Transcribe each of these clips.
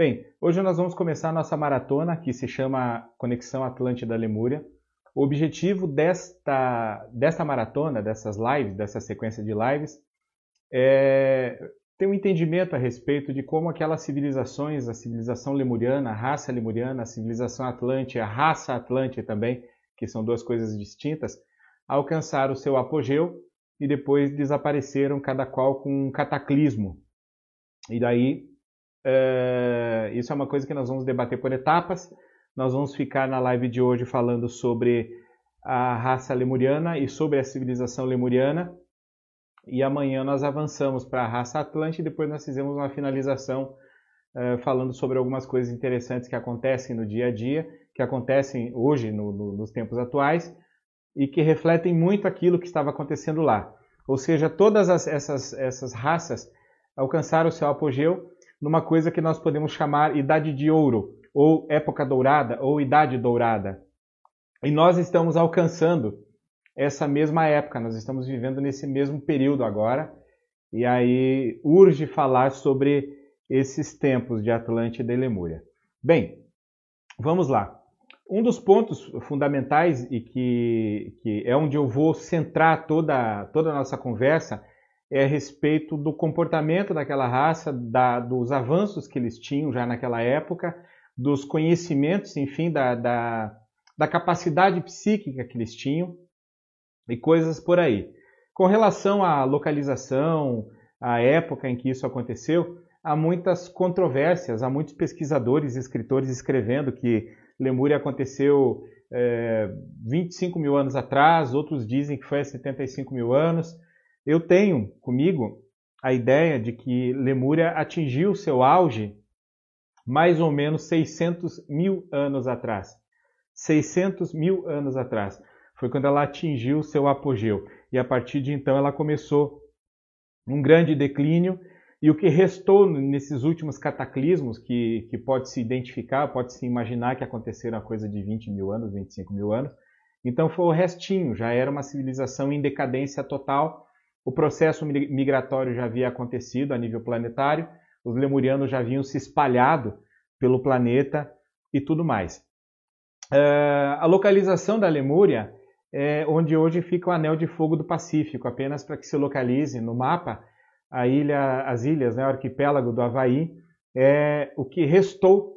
Bem, hoje nós vamos começar a nossa maratona que se chama Conexão Atlântida Lemúria. O objetivo desta, desta maratona, dessas lives, dessa sequência de lives, é ter um entendimento a respeito de como aquelas civilizações, a civilização lemuriana, a raça lemuriana, a civilização atlântica, a raça atlântica também, que são duas coisas distintas, alcançaram o seu apogeu e depois desapareceram cada qual com um cataclismo. E daí é, isso é uma coisa que nós vamos debater por etapas. Nós vamos ficar na live de hoje falando sobre a raça lemuriana e sobre a civilização lemuriana. E amanhã nós avançamos para a raça atlântica e depois nós fizemos uma finalização é, falando sobre algumas coisas interessantes que acontecem no dia a dia, que acontecem hoje no, no, nos tempos atuais e que refletem muito aquilo que estava acontecendo lá. Ou seja, todas as, essas, essas raças alcançaram o seu apogeu numa coisa que nós podemos chamar idade de ouro, ou época dourada, ou idade dourada. E nós estamos alcançando essa mesma época, nós estamos vivendo nesse mesmo período agora, e aí urge falar sobre esses tempos de Atlântida e Lemúria. Bem, vamos lá. Um dos pontos fundamentais e que, que é onde eu vou centrar toda, toda a nossa conversa é a respeito do comportamento daquela raça, da, dos avanços que eles tinham já naquela época, dos conhecimentos, enfim, da, da, da capacidade psíquica que eles tinham e coisas por aí. Com relação à localização, à época em que isso aconteceu, há muitas controvérsias, há muitos pesquisadores e escritores escrevendo que Lemúria aconteceu é, 25 mil anos atrás, outros dizem que foi há 75 mil anos. Eu tenho comigo a ideia de que Lemúria atingiu seu auge mais ou menos 600 mil anos atrás. 600 mil anos atrás. Foi quando ela atingiu seu apogeu. E a partir de então ela começou um grande declínio. E o que restou nesses últimos cataclismos, que, que pode se identificar, pode se imaginar que aconteceram a coisa de 20 mil anos, 25 mil anos, então foi o restinho, já era uma civilização em decadência total o processo migratório já havia acontecido a nível planetário, os lemurianos já haviam se espalhado pelo planeta e tudo mais. Uh, a localização da Lemúria é onde hoje fica o Anel de Fogo do Pacífico, apenas para que se localize no mapa a ilha, as ilhas, né, o arquipélago do Havaí, é o que restou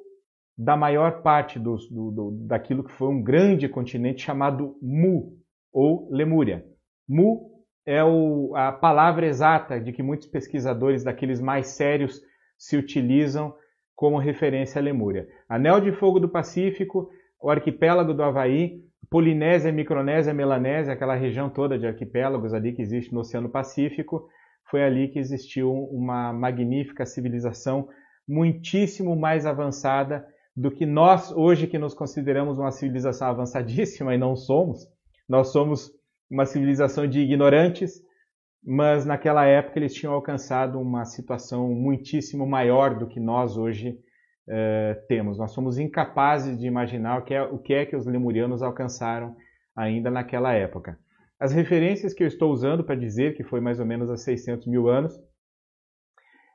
da maior parte do, do, do, daquilo que foi um grande continente chamado Mu, ou Lemúria. Mu é o, a palavra exata de que muitos pesquisadores daqueles mais sérios se utilizam como referência à Lemúria. Anel de Fogo do Pacífico, o arquipélago do Havaí, Polinésia, Micronésia, Melanésia, aquela região toda de arquipélagos ali que existe no Oceano Pacífico, foi ali que existiu uma magnífica civilização muitíssimo mais avançada do que nós hoje que nos consideramos uma civilização avançadíssima e não somos. Nós somos uma civilização de ignorantes, mas naquela época eles tinham alcançado uma situação muitíssimo maior do que nós hoje eh, temos. Nós somos incapazes de imaginar o que, é, o que é que os lemurianos alcançaram ainda naquela época. As referências que eu estou usando para dizer que foi mais ou menos há 600 mil anos,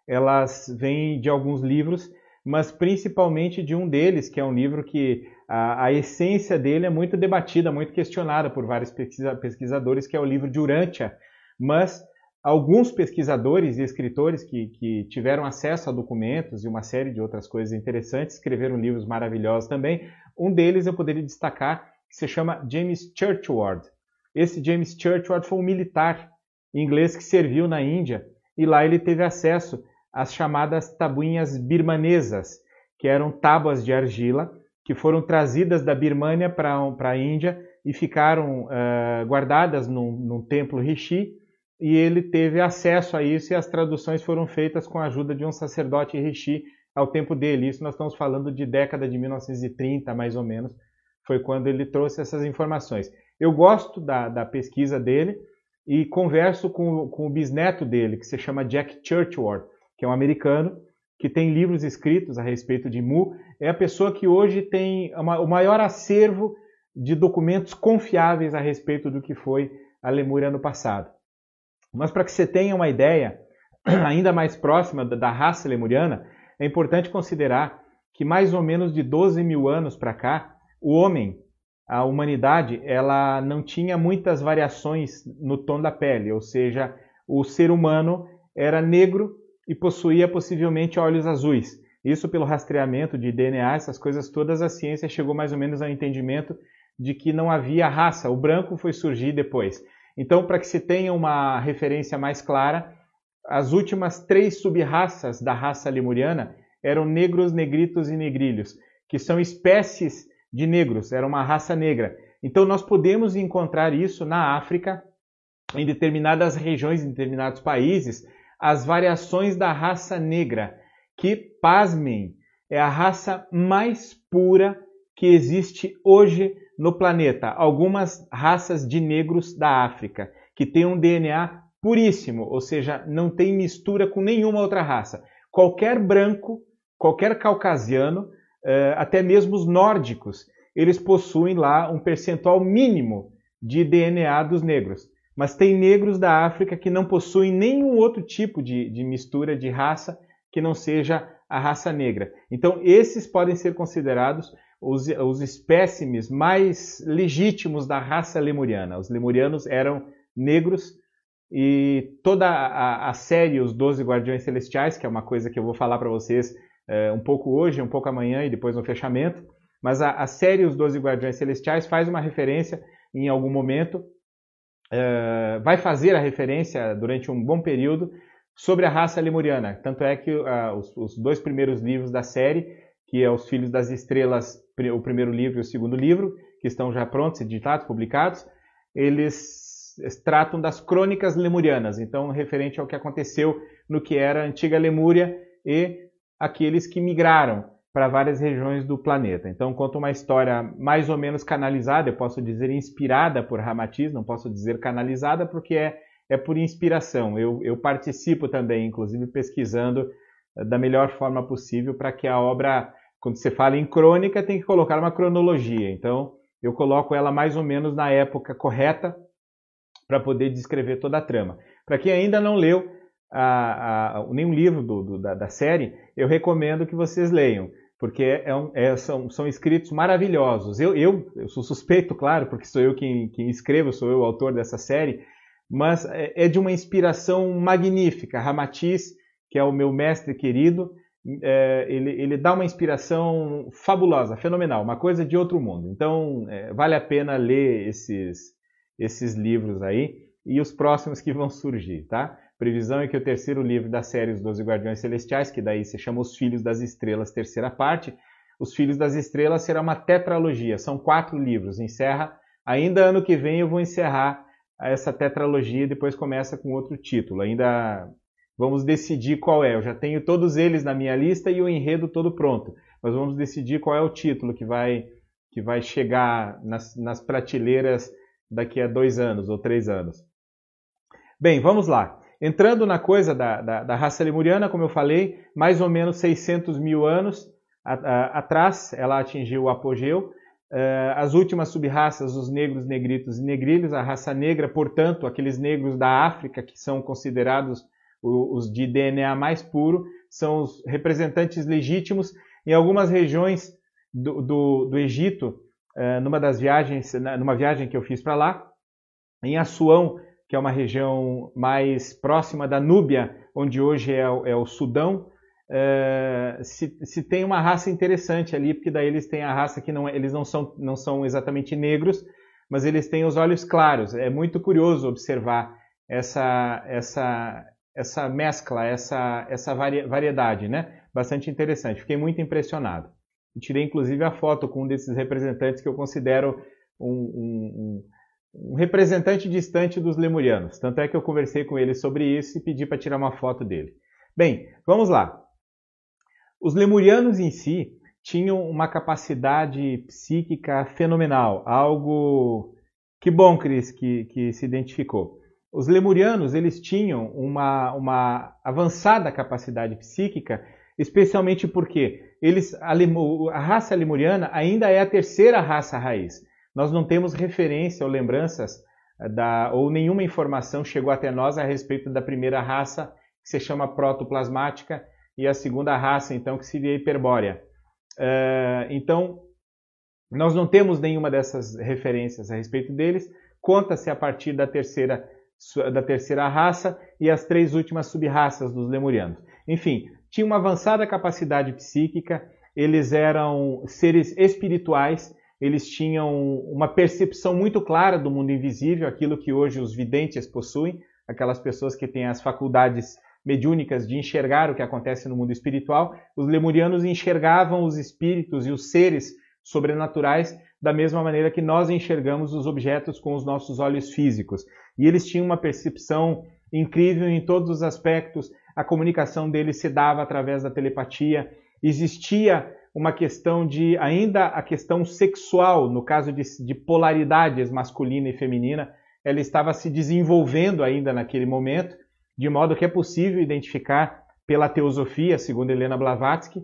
elas vêm de alguns livros, mas principalmente de um deles, que é um livro que a, a, essência dele é muito debatida, muito questionada por vários pesquisa, pesquisadores, que é o livro de Urântia. Mas alguns pesquisadores e escritores que, que, tiveram acesso a documentos e uma série de outras coisas interessantes escreveram livros maravilhosos também. Um deles eu poderia destacar, que se chama James Churchward. Esse James Churchward foi um militar inglês que serviu na Índia e lá ele teve acesso às chamadas tabuinhas birmanesas, que eram tábuas de argila que foram trazidas da Birmânia para a Índia e ficaram uh, guardadas num, num, templo Rishi, e ele teve acesso a isso e as traduções foram feitas com a ajuda de um sacerdote Rishi ao tempo dele. Isso nós estamos falando de década de 1930, mais ou menos, foi quando ele trouxe essas informações. Eu gosto da, da pesquisa dele e converso com, com o bisneto dele, que se chama Jack Churchward, que é um americano, que tem livros escritos a respeito de Mu, é a pessoa que hoje tem uma, o maior acervo de documentos confiáveis a respeito do que foi a Lemúria no passado. Mas para que você tenha uma ideia ainda mais próxima da, raça lemuriana, é importante considerar que mais ou menos de 12 mil anos para cá, o homem, a humanidade, ela não tinha muitas variações no tom da pele, ou seja, o ser humano era negro e possuía possivelmente olhos azuis. Isso pelo rastreamento de DNA, essas coisas todas, a ciência chegou mais ou menos ao entendimento de que não havia raça, o branco foi surgir depois. Então, para que se tenha uma referência mais clara, as últimas três sub-raças da raça lemuriana eram negros, negritos e negrilhos, que são espécies de negros, era uma raça negra. Então, nós podemos encontrar isso na África, em determinadas regiões, em determinados países, as variações da raça negra, que, pasmem, é a raça mais pura que existe hoje no planeta. Algumas raças de negros da África, que têm um DNA puríssimo, ou seja, não tem mistura com nenhuma outra raça. Qualquer branco, qualquer caucasiano, eh, até mesmo os nórdicos, eles possuem lá um percentual mínimo de DNA dos negros. Mas tem negros da África que não possuem nenhum outro tipo de, de mistura de raça que não seja a raça negra. Então, esses podem ser considerados os, os espécimes mais legítimos da raça lemuriana. Os lemurianos eram negros e toda a, a, série Os Doze Guardiões Celestiais, que é uma coisa que eu vou falar para vocês é, um pouco hoje, um pouco amanhã e depois no fechamento, mas a, a série Os Doze Guardiões Celestiais faz uma referência em algum momento uh, vai fazer a referência durante um bom período sobre a raça lemuriana. Tanto é que uh, os, os, dois primeiros livros da série, que é Os Filhos das Estrelas, o primeiro livro e o segundo livro, que estão já prontos, editados, publicados, eles tratam das crônicas lemurianas, então referente ao que aconteceu no que era a antiga Lemúria e aqueles que migraram para várias regiões do planeta. Então, conta uma história mais ou menos canalizada, eu posso dizer inspirada por Ramatiz, não posso dizer canalizada porque é, é por inspiração. Eu, eu participo também, inclusive, pesquisando eh, da melhor forma possível para que a obra, quando você fala em crônica, tem que colocar uma cronologia. Então, eu coloco ela mais ou menos na época correta para poder descrever toda a trama. Para quem ainda não leu a, a, nenhum livro do, do, da, da série, eu recomendo que vocês leiam porque é um, é, são, são escritos maravilhosos. Eu, eu, eu, sou suspeito, claro, porque sou eu quem, quem escrevo, sou eu o autor dessa série, mas é, é de uma inspiração magnífica. Ramatiz, que é o meu mestre querido, é, ele, ele, dá uma inspiração fabulosa, fenomenal, uma coisa de outro mundo. Então, é, vale a pena ler esses, esses livros aí e os próximos que vão surgir, tá? Previsão é que o terceiro livro da série Os Doze Guardiões Celestiais, que daí se chama Os Filhos das Estrelas, terceira parte, Os Filhos das Estrelas será uma tetralogia, são quatro livros, encerra, ainda ano que vem eu vou encerrar essa tetralogia e depois começa com outro título, ainda vamos decidir qual é, eu já tenho todos eles na minha lista e o enredo todo pronto, mas vamos decidir qual é o título que vai, que vai chegar nas, nas prateleiras daqui a dois anos ou três anos. Bem, vamos lá. Entrando na coisa da, da, da, raça lemuriana, como eu falei, mais ou menos 600 mil anos a, a, atrás ela atingiu o apogeu. Uh, as últimas subraças, os negros, negritos e negrilhos, a raça negra, portanto, aqueles negros da África que são considerados os, de DNA mais puro, são os representantes legítimos. Em algumas regiões do, do, do Egito, uh, numa das viagens, numa viagem que eu fiz para lá, em Assuão, que é uma região mais próxima da Núbia, onde hoje é, é o Sudão, é, se, se, tem uma raça interessante ali, porque daí eles têm a raça que não, é, eles não são, não são exatamente negros, mas eles têm os olhos claros. É muito curioso observar essa, essa, essa mescla, essa, essa variedade, né? Bastante interessante. Fiquei muito impressionado. tirei inclusive a foto com um desses representantes que eu considero um, um, um um representante distante dos lemurianos. Tanto é que eu conversei com ele sobre isso e pedi para tirar uma foto dele. Bem, vamos lá. Os lemurianos em si tinham uma capacidade psíquica fenomenal, algo que bom, Cris, que, que se identificou. Os lemurianos eles tinham uma, uma avançada capacidade psíquica, especialmente porque eles, a, a raça lemuriana ainda é a terceira raça raiz. Nós não temos referência ou lembranças eh, da, ou nenhuma informação chegou até nós a respeito da primeira raça, que se chama protoplasmática, e a segunda raça, então, que seria Hiperbórea. Uh, então, nós não temos nenhuma dessas referências a respeito deles. Conta-se a partir da terceira, da terceira raça e as três últimas subraças dos lemurianos. Enfim, tinha uma avançada capacidade psíquica, eles eram seres espirituais, eles tinham uma percepção muito clara do mundo invisível, aquilo que hoje os videntes possuem, aquelas pessoas que têm as faculdades mediúnicas de enxergar o que acontece no mundo espiritual. Os lemurianos enxergavam os espíritos e os seres sobrenaturais da mesma maneira que nós enxergamos os objetos com os nossos olhos físicos. E eles tinham uma percepção incrível em todos os aspectos. A comunicação deles se dava através da telepatia. Existia uma questão de ainda a questão sexual, no caso de, de polaridades masculina e feminina, ela estava se desenvolvendo ainda naquele momento, de modo que é possível identificar pela teosofia, segundo Helena Blavatsky,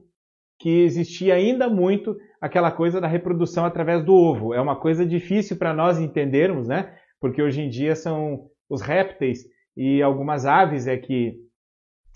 que existia ainda muito aquela coisa da reprodução através do ovo. É uma coisa difícil para nós entendermos, né? Porque hoje em dia são os répteis e algumas aves é que,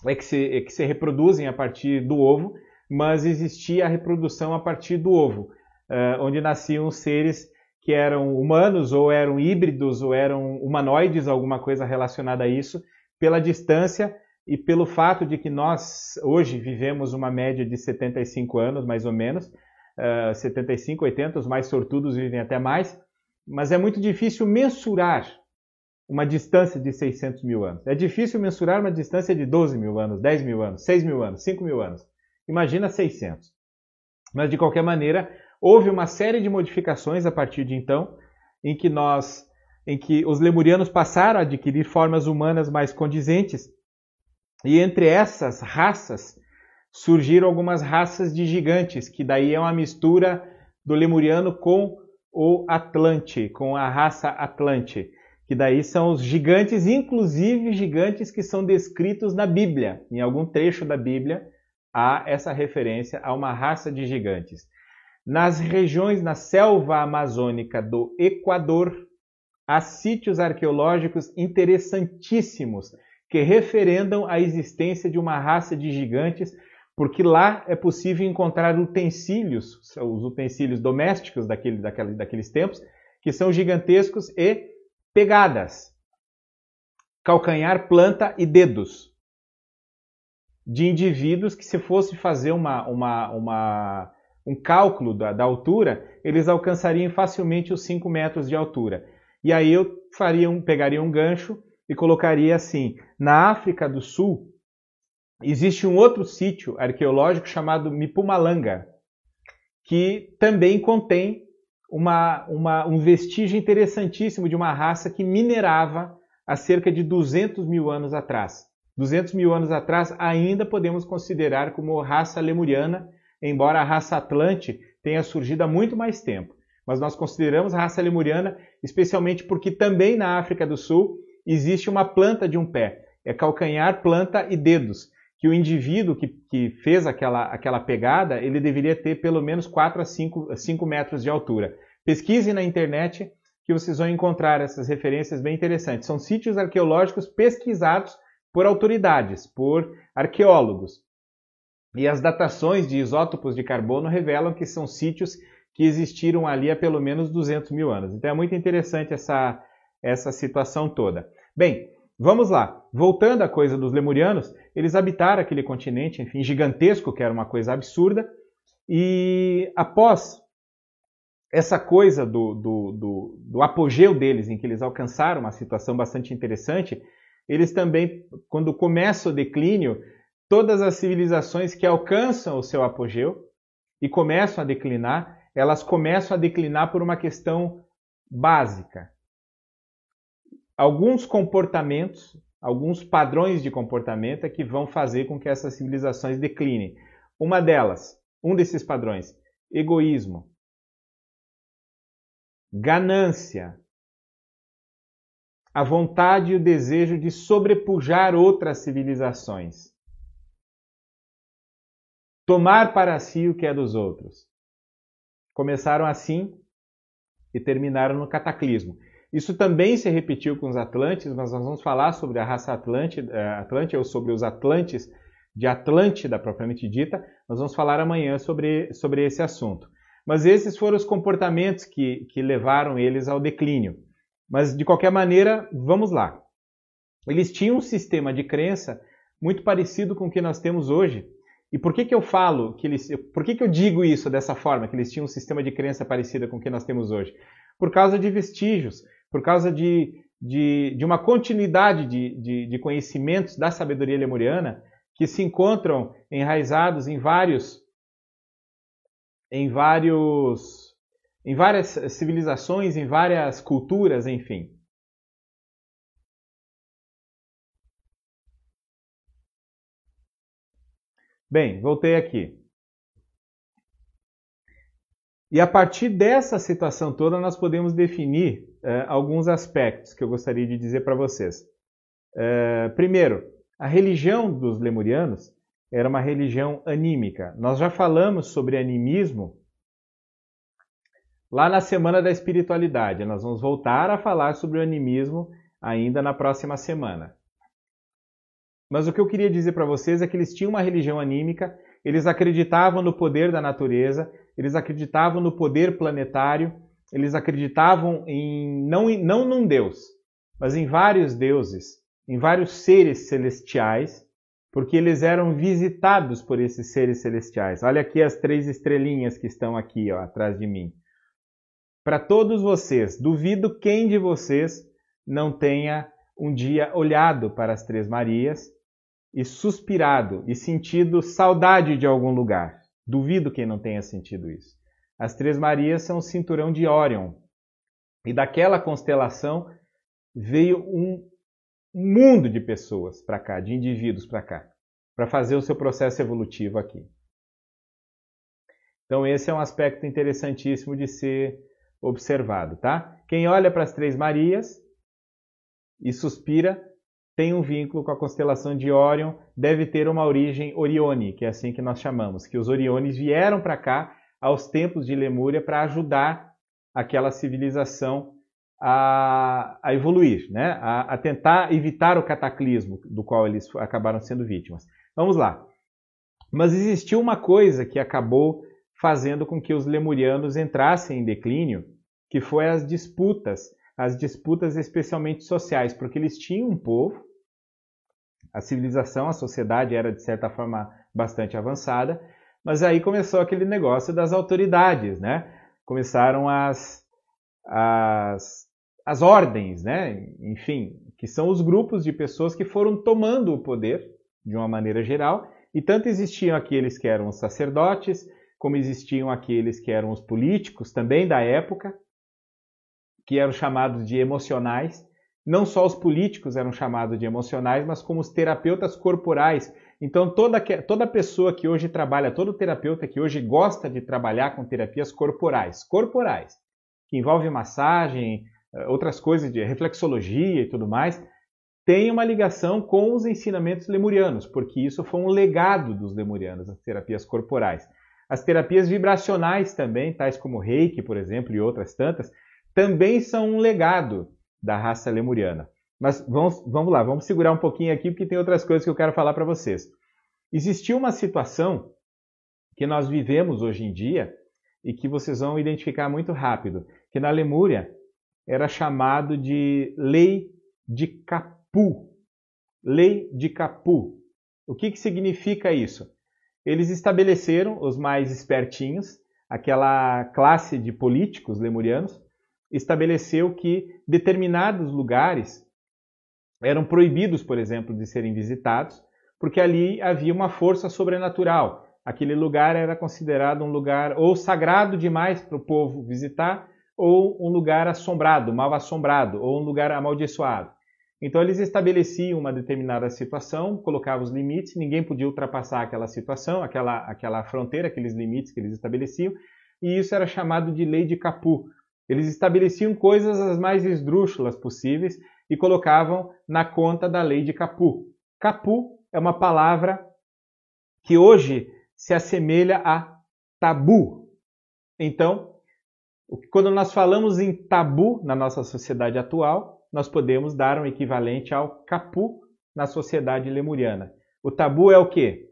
é que, se, é que se reproduzem a partir do ovo, mas existia a reprodução a partir do ovo, uh, onde nasciam seres que eram humanos, ou eram híbridos, ou eram humanoides, alguma coisa relacionada a isso, pela distância e pelo fato de que nós hoje vivemos uma média de 75 anos, mais ou menos, uh, 75, 80, os mais sortudos vivem até mais, mas é muito difícil mensurar uma distância de 600 mil anos. É difícil mensurar uma distância de 12 mil anos, 10 mil anos, 6 mil anos, 5 mil anos. Imagina 600. Mas, de qualquer maneira, houve uma série de modificações a partir de então, em que nós, em que os lemurianos passaram a adquirir formas humanas mais condizentes, e entre essas raças surgiram algumas raças de gigantes, que daí é uma mistura do lemuriano com o Atlante, com a raça Atlante, que daí são os gigantes, inclusive gigantes que são descritos na Bíblia, em algum trecho da Bíblia, há essa referência a uma raça de gigantes. Nas regiões, na selva amazônica do Equador, há sítios arqueológicos interessantíssimos que referendam a existência de uma raça de gigantes, porque lá é possível encontrar utensílios, os utensílios domésticos daquele, daquele, daqueles tempos, que são gigantescos e pegadas, calcanhar, planta e dedos de indivíduos que, se fosse fazer uma, uma, uma, um cálculo da, da, altura, eles alcançariam facilmente os 5 metros de altura. E aí eu faria um, pegaria um gancho e colocaria assim: na África do Sul existe um outro sítio arqueológico chamado Mipumalanga, que também contém uma, uma, um vestígio interessantíssimo de uma raça que minerava há cerca de 200 mil anos atrás. 200 mil anos atrás, ainda podemos considerar como raça lemuriana, embora a raça Atlante tenha surgido há muito mais tempo. Mas nós consideramos a raça lemuriana especialmente porque também na África do Sul existe uma planta de um pé. É calcanhar, planta e dedos. Que o indivíduo que, que fez aquela, aquela pegada, ele deveria ter pelo menos 4 a 5, 5 metros de altura. Pesquise na internet que vocês vão encontrar essas referências bem interessantes. São sítios arqueológicos pesquisados por autoridades, por arqueólogos. E as datações de isótopos de carbono revelam que são sítios que existiram ali há pelo menos 200 mil anos. Então é muito interessante essa, essa situação toda. Bem, vamos lá. Voltando à coisa dos lemurianos, eles habitaram aquele continente, enfim, gigantesco, que era uma coisa absurda, e após essa coisa do, do, do, do apogeu deles, em que eles alcançaram uma situação bastante interessante, eles também, quando começa o declínio, todas as civilizações que alcançam o seu apogeu e começam a declinar, elas começam a declinar por uma questão básica. Alguns comportamentos, alguns padrões de comportamento é que vão fazer com que essas civilizações declinem. Uma delas, um desses padrões, egoísmo, ganância, a vontade e o desejo de sobrepujar outras civilizações. Tomar para si o que é dos outros. Começaram assim e terminaram no cataclismo. Isso também se repetiu com os Atlantes, mas nós vamos falar sobre a raça Atlante, eh, ou sobre os Atlantes de Atlântida propriamente dita. Nós vamos falar amanhã sobre, sobre esse assunto. Mas esses foram os comportamentos que, que levaram eles ao declínio. Mas, de qualquer maneira, vamos lá. Eles tinham um sistema de crença muito parecido com o que nós temos hoje. E por que, que eu falo que eles. Por que, que eu digo isso dessa forma, que eles tinham um sistema de crença parecido com o que nós temos hoje? Por causa de vestígios, por causa de, de, de uma continuidade de, de, de conhecimentos da sabedoria lemuriana que se encontram enraizados em vários. em vários. Em várias civilizações, em várias culturas, enfim. Bem, voltei aqui. E a partir dessa situação toda, nós podemos definir uh, alguns aspectos que eu gostaria de dizer para vocês. Uh, primeiro, a religião dos lemurianos era uma religião anímica. Nós já falamos sobre animismo lá na Semana da Espiritualidade. Nós vamos voltar a falar sobre o animismo ainda na próxima semana. Mas o que eu queria dizer para vocês é que eles tinham uma religião anímica, eles acreditavam no poder da natureza, eles acreditavam no poder planetário, eles acreditavam em não, não num Deus, mas em vários deuses, em vários seres celestiais, porque eles eram visitados por esses seres celestiais. Olha aqui as três estrelinhas que estão aqui ó, atrás de mim. Para todos vocês, duvido quem de vocês não tenha um dia olhado para as Três Marias e suspirado e sentido saudade de algum lugar. Duvido quem não tenha sentido isso. As Três Marias são o cinturão de Órion. E daquela constelação veio um mundo de pessoas para cá, de indivíduos para cá, para fazer o seu processo evolutivo aqui. Então esse é um aspecto interessantíssimo de ser observado, tá? Quem olha para as Três Marias e suspira tem um vínculo com a constelação de Órion, deve ter uma origem Orione, que é assim que nós chamamos, que os Oriones vieram para cá aos tempos de Lemúria para ajudar aquela civilização a, a evoluir, né? A, a, tentar evitar o cataclismo do qual eles acabaram sendo vítimas. Vamos lá. Mas existiu uma coisa que acabou fazendo com que os lemurianos entrassem em declínio, que foi as disputas, as disputas especialmente sociais, porque eles tinham um povo a civilização, a sociedade era de certa forma bastante avançada, mas aí começou aquele negócio das autoridades, né? Começaram as, as, as ordens, né? Enfim, que são os grupos de pessoas que foram tomando o poder de uma maneira geral, e tanto existiam aqueles que eram os sacerdotes, como existiam aqueles que eram os políticos também da época, que eram chamados de emocionais, não só os políticos eram chamados de emocionais, mas como os terapeutas corporais. Então, toda, toda pessoa que hoje trabalha, todo terapeuta que hoje gosta de trabalhar com terapias corporais, corporais, que envolve massagem, eh, outras coisas de reflexologia e tudo mais, tem uma ligação com os ensinamentos lemurianos, porque isso foi um legado dos lemurianos, as terapias corporais. As terapias vibracionais também, tais como Reiki, por exemplo, e outras tantas, também são um legado da raça lemuriana. Mas vamos, vamos lá, vamos segurar um pouquinho aqui porque tem outras coisas que eu quero falar para vocês. Existiu uma situação que nós vivemos hoje em dia e que vocês vão identificar muito rápido, que na Lemúria era chamado de Lei de Capu. Lei de Capu. O que, que significa isso? Eles estabeleceram, os mais espertinhos, aquela classe de políticos lemurianos, estabeleceu que determinados lugares eram proibidos, por exemplo, de serem visitados, porque ali havia uma força sobrenatural. Aquele lugar era considerado um lugar ou sagrado demais para o povo visitar, ou um lugar assombrado, mal assombrado, ou um lugar amaldiçoado. Então eles estabeleciam uma determinada situação, colocavam os limites, ninguém podia ultrapassar aquela situação, aquela, aquela fronteira, aqueles limites que eles estabeleciam, e isso era chamado de lei de Capu, eles estabeleciam coisas as mais esdrúxulas possíveis e colocavam na conta da lei de Capu. Capu é uma palavra que hoje se assemelha a tabu. Então, quando nós falamos em tabu na nossa sociedade atual, nós podemos dar um equivalente ao capu na sociedade lemuriana. O tabu é o quê?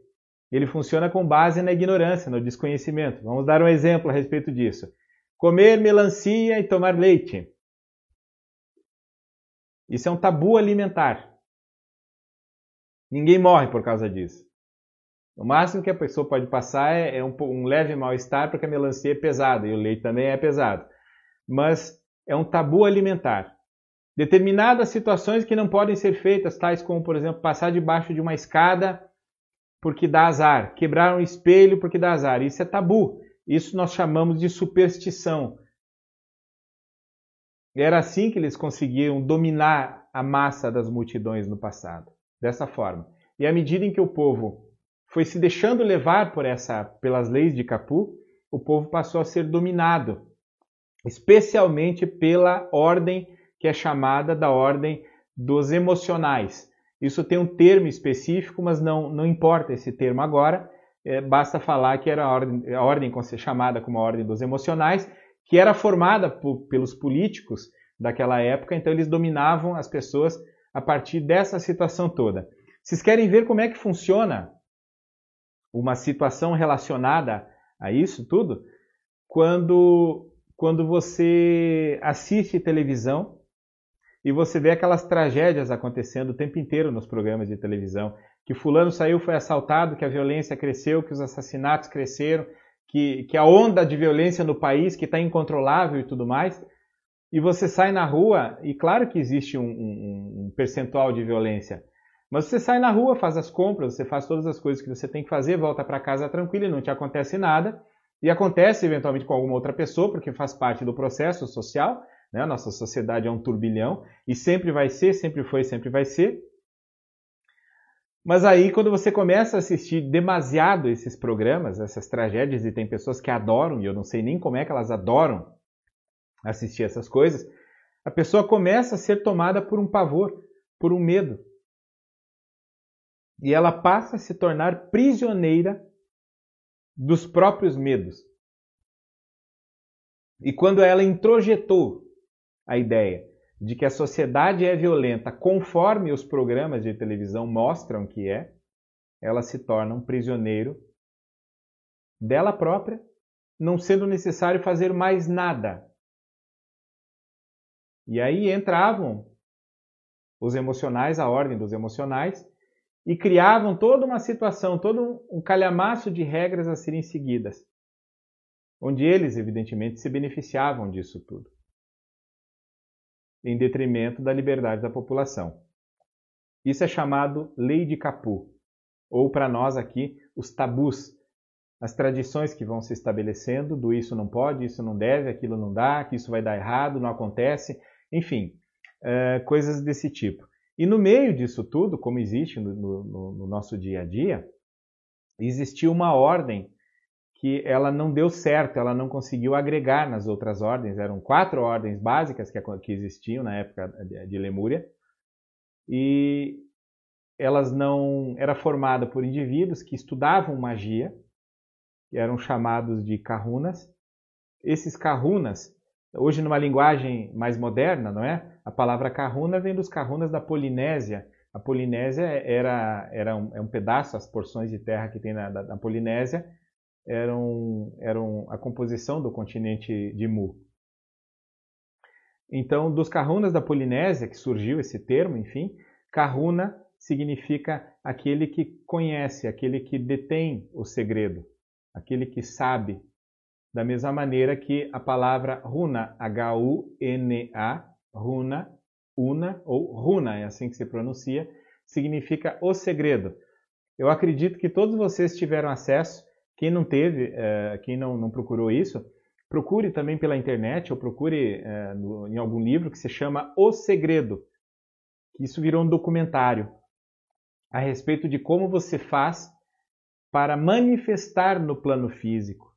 ele funciona com base na ignorância, no desconhecimento. Vamos dar um exemplo a respeito disso. Comer melancia e tomar leite. Isso é um tabu alimentar. Ninguém morre por causa disso. O máximo que a pessoa pode passar é, é um, um, leve mal-estar porque a melancia é pesada e o leite também é pesado. Mas é um tabu alimentar. Determinadas situações que não podem ser feitas, tais como, por exemplo, passar debaixo de uma escada porque dá azar, quebrar um espelho porque dá azar. Isso é tabu. Isso nós chamamos de superstição. Era assim que eles conseguiam dominar a massa das multidões no passado, dessa forma. E à medida em que o povo foi se deixando levar por essa, pelas leis de Capu, o povo passou a ser dominado, especialmente pela ordem que é chamada da ordem dos emocionais. Isso tem um termo específico, mas não, não importa esse termo agora, é, basta falar que era a ordem, a ordem chamada como a ordem dos emocionais, que era formada por, pelos políticos daquela época, então eles dominavam as pessoas a partir dessa situação toda. Vocês querem ver como é que funciona uma situação relacionada a isso tudo? Quando, quando você assiste televisão e você vê aquelas tragédias acontecendo o tempo inteiro nos programas de televisão, que fulano saiu, foi assaltado, que a violência cresceu, que os assassinatos cresceram, que, que a onda de violência no país que está incontrolável e tudo mais, e você sai na rua, e claro que existe um, um, um percentual de violência, mas você sai na rua, faz as compras, você faz todas as coisas que você tem que fazer, volta para casa tranquilo e não te acontece nada. E acontece eventualmente com alguma outra pessoa, porque faz parte do processo social. Né? A nossa sociedade é um turbilhão e sempre vai ser, sempre foi, sempre vai ser. Mas aí, quando você começa a assistir demasiado esses programas, essas tragédias, e tem pessoas que adoram, e eu não sei nem como é que elas adoram assistir essas coisas, a pessoa começa a ser tomada por um pavor, por um medo e ela passa a se tornar prisioneira dos próprios medos. E quando ela introjetou a ideia de que a sociedade é violenta conforme os programas de televisão mostram que é, ela se torna um prisioneiro dela própria, não sendo necessário fazer mais nada. E aí entravam os emocionais, a ordem dos emocionais, e criavam toda uma situação, todo um calhamaço de regras a serem seguidas, onde eles, evidentemente, se beneficiavam disso tudo, em detrimento da liberdade da população. Isso é chamado lei de Capu, ou para nós aqui, os tabus, as tradições que vão se estabelecendo do isso não pode, isso não deve, aquilo não dá, que isso vai dar errado, não acontece, enfim, é, coisas desse tipo. E no meio disso tudo, como existe no, no, no nosso dia a dia, existiu uma ordem que ela não deu certo, ela não conseguiu agregar nas outras ordens. Eram quatro ordens básicas que, que existiam na época de Lemúria. E elas não era formada por indivíduos que estudavam magia, que eram chamados de kahunas. Esses kahunas Hoje, numa linguagem mais moderna, não é? A palavra kahuna vem dos kahunas da Polinésia. A Polinésia era, era um, é um pedaço, as porções de terra que tem na, na Polinésia eram, eram a composição do continente de Mu. Então, dos kahunas da Polinésia, que surgiu esse termo, enfim, kahuna significa aquele que conhece, aquele que detém o segredo, aquele que sabe da mesma maneira que a palavra runa, H-U-N-A, runa, una ou runa, é assim que se pronuncia, significa o segredo. Eu acredito que todos vocês tiveram acesso. Quem não teve, é, quem não, não procurou isso, procure também pela internet ou procure é, no, em algum livro que se chama O Segredo. Isso virou um documentário a respeito de como você faz para manifestar no plano físico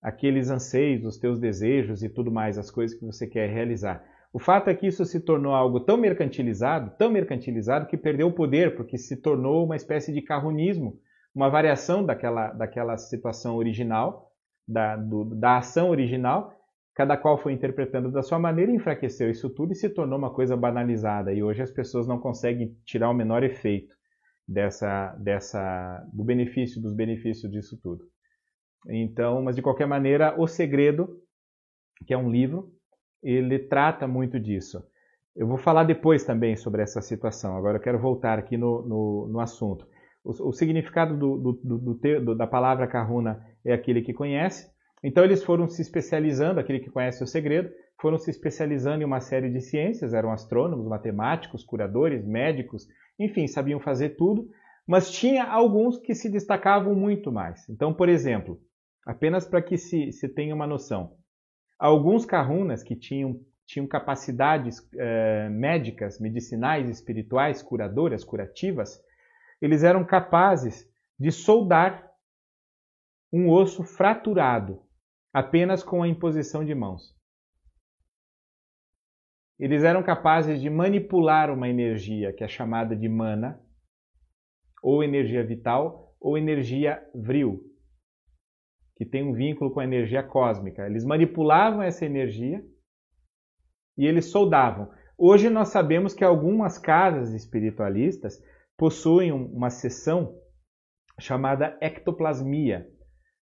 aqueles anseios, os teus desejos e tudo mais, as coisas que você quer realizar. O fato é que isso se tornou algo tão mercantilizado, tão mercantilizado, que perdeu o poder, porque se tornou uma espécie de carrunismo, uma variação daquela, daquela situação original, da, do, da ação original, cada qual foi interpretando da sua maneira, enfraqueceu isso tudo e se tornou uma coisa banalizada. E hoje as pessoas não conseguem tirar o menor efeito dessa, dessa, do benefício, dos benefícios disso tudo. Então, mas de qualquer maneira, O Segredo, que é um livro, ele trata muito disso. Eu vou falar depois também sobre essa situação. Agora eu quero voltar aqui no, no, no assunto. O, o significado do, do, do, da palavra kahuna é aquele que conhece. Então eles foram se especializando, aquele que conhece o segredo, foram se especializando em uma série de ciências, eram astrônomos, matemáticos, curadores, médicos, enfim, sabiam fazer tudo, mas tinha alguns que se destacavam muito mais. Então, por exemplo, apenas para que se, se tenha uma noção, alguns kahunas que tinham tinham capacidades eh, médicas, medicinais, espirituais, curadoras, curativas, eles eram capazes de soldar um osso fraturado apenas com a imposição de mãos. Eles eram capazes de manipular uma energia que é chamada de mana, ou energia vital, ou energia vril, que tem um vínculo com a energia cósmica. Eles manipulavam essa energia e eles soldavam. Hoje nós sabemos que algumas casas espiritualistas possuem uma seção chamada ectoplasmia,